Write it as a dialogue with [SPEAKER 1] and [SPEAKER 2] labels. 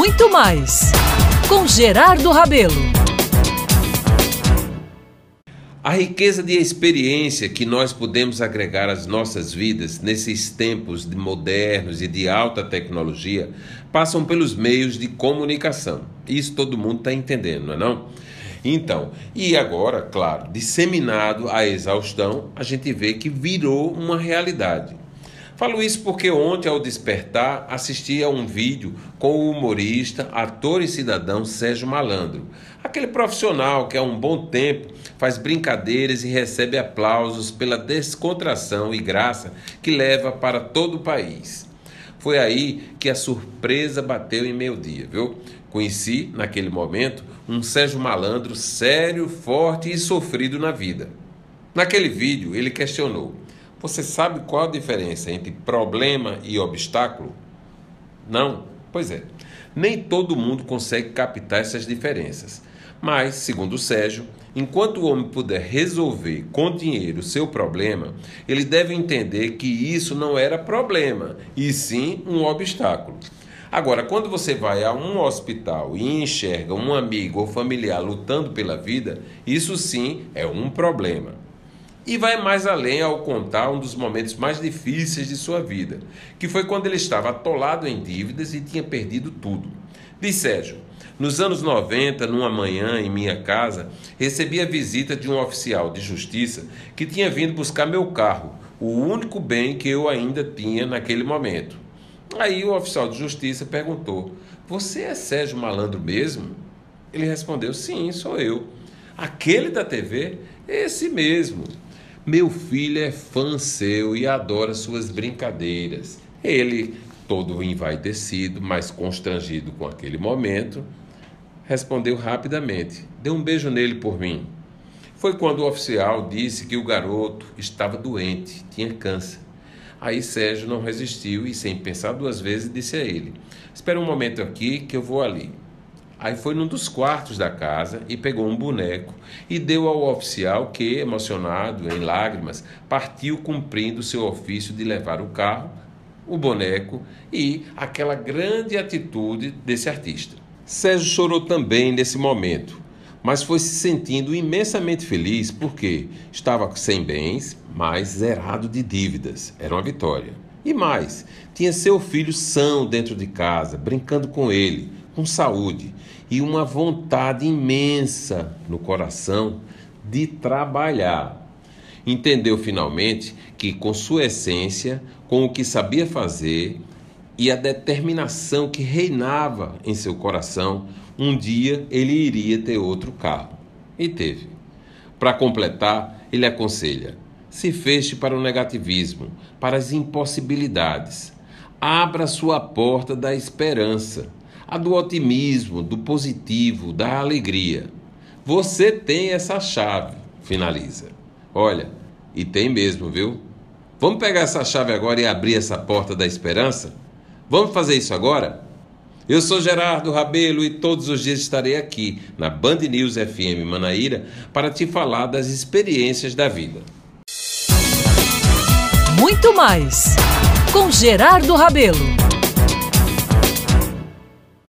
[SPEAKER 1] Muito mais com Gerardo Rabelo.
[SPEAKER 2] A riqueza de experiência que nós podemos agregar às nossas vidas nesses tempos de modernos e de alta tecnologia passam pelos meios de comunicação. Isso todo mundo está entendendo, não é não? Então, e agora, claro, disseminado à exaustão, a gente vê que virou uma realidade. Falo isso porque ontem, ao despertar, assisti a um vídeo com o humorista, ator e cidadão Sérgio Malandro. Aquele profissional que há um bom tempo faz brincadeiras e recebe aplausos pela descontração e graça que leva para todo o país. Foi aí que a surpresa bateu em meu dia, viu? Conheci, naquele momento, um Sérgio Malandro sério, forte e sofrido na vida. Naquele vídeo, ele questionou: você sabe qual a diferença entre problema e obstáculo? Não? Pois é. Nem todo mundo consegue captar essas diferenças. Mas, segundo Sérgio, enquanto o homem puder resolver com dinheiro o seu problema, ele deve entender que isso não era problema, e sim um obstáculo. Agora, quando você vai a um hospital e enxerga um amigo ou familiar lutando pela vida, isso sim é um problema. E vai mais além ao contar um dos momentos mais difíceis de sua vida, que foi quando ele estava atolado em dívidas e tinha perdido tudo. Diz Sérgio: Nos anos 90, numa manhã em minha casa, recebi a visita de um oficial de justiça que tinha vindo buscar meu carro, o único bem que eu ainda tinha naquele momento. Aí o oficial de justiça perguntou: Você é Sérgio Malandro mesmo? Ele respondeu: Sim, sou eu. Aquele da TV? Esse mesmo. Meu filho é fã seu e adora suas brincadeiras. Ele, todo envaidecido, mas constrangido com aquele momento, respondeu rapidamente: Dê um beijo nele por mim. Foi quando o oficial disse que o garoto estava doente, tinha câncer. Aí Sérgio não resistiu e, sem pensar duas vezes, disse a ele: Espera um momento aqui que eu vou ali. Aí foi num dos quartos da casa e pegou um boneco e deu ao oficial que, emocionado, em lágrimas, partiu cumprindo seu ofício de levar o carro, o boneco e aquela grande atitude desse artista. Sérgio chorou também nesse momento, mas foi se sentindo imensamente feliz porque estava sem bens, mas zerado de dívidas. Era uma vitória. E mais, tinha seu filho são dentro de casa, brincando com ele com saúde e uma vontade imensa no coração de trabalhar. Entendeu finalmente que, com sua essência, com o que sabia fazer e a determinação que reinava em seu coração, um dia ele iria ter outro carro. E teve. Para completar, ele aconselha: se feche para o negativismo, para as impossibilidades. Abra sua porta da esperança a do otimismo, do positivo, da alegria. Você tem essa chave, finaliza. Olha, e tem mesmo, viu? Vamos pegar essa chave agora e abrir essa porta da esperança? Vamos fazer isso agora? Eu sou Gerardo Rabelo e todos os dias estarei aqui na Band News FM Manaíra para te falar das experiências da vida.
[SPEAKER 1] Muito mais com Gerardo Rabelo.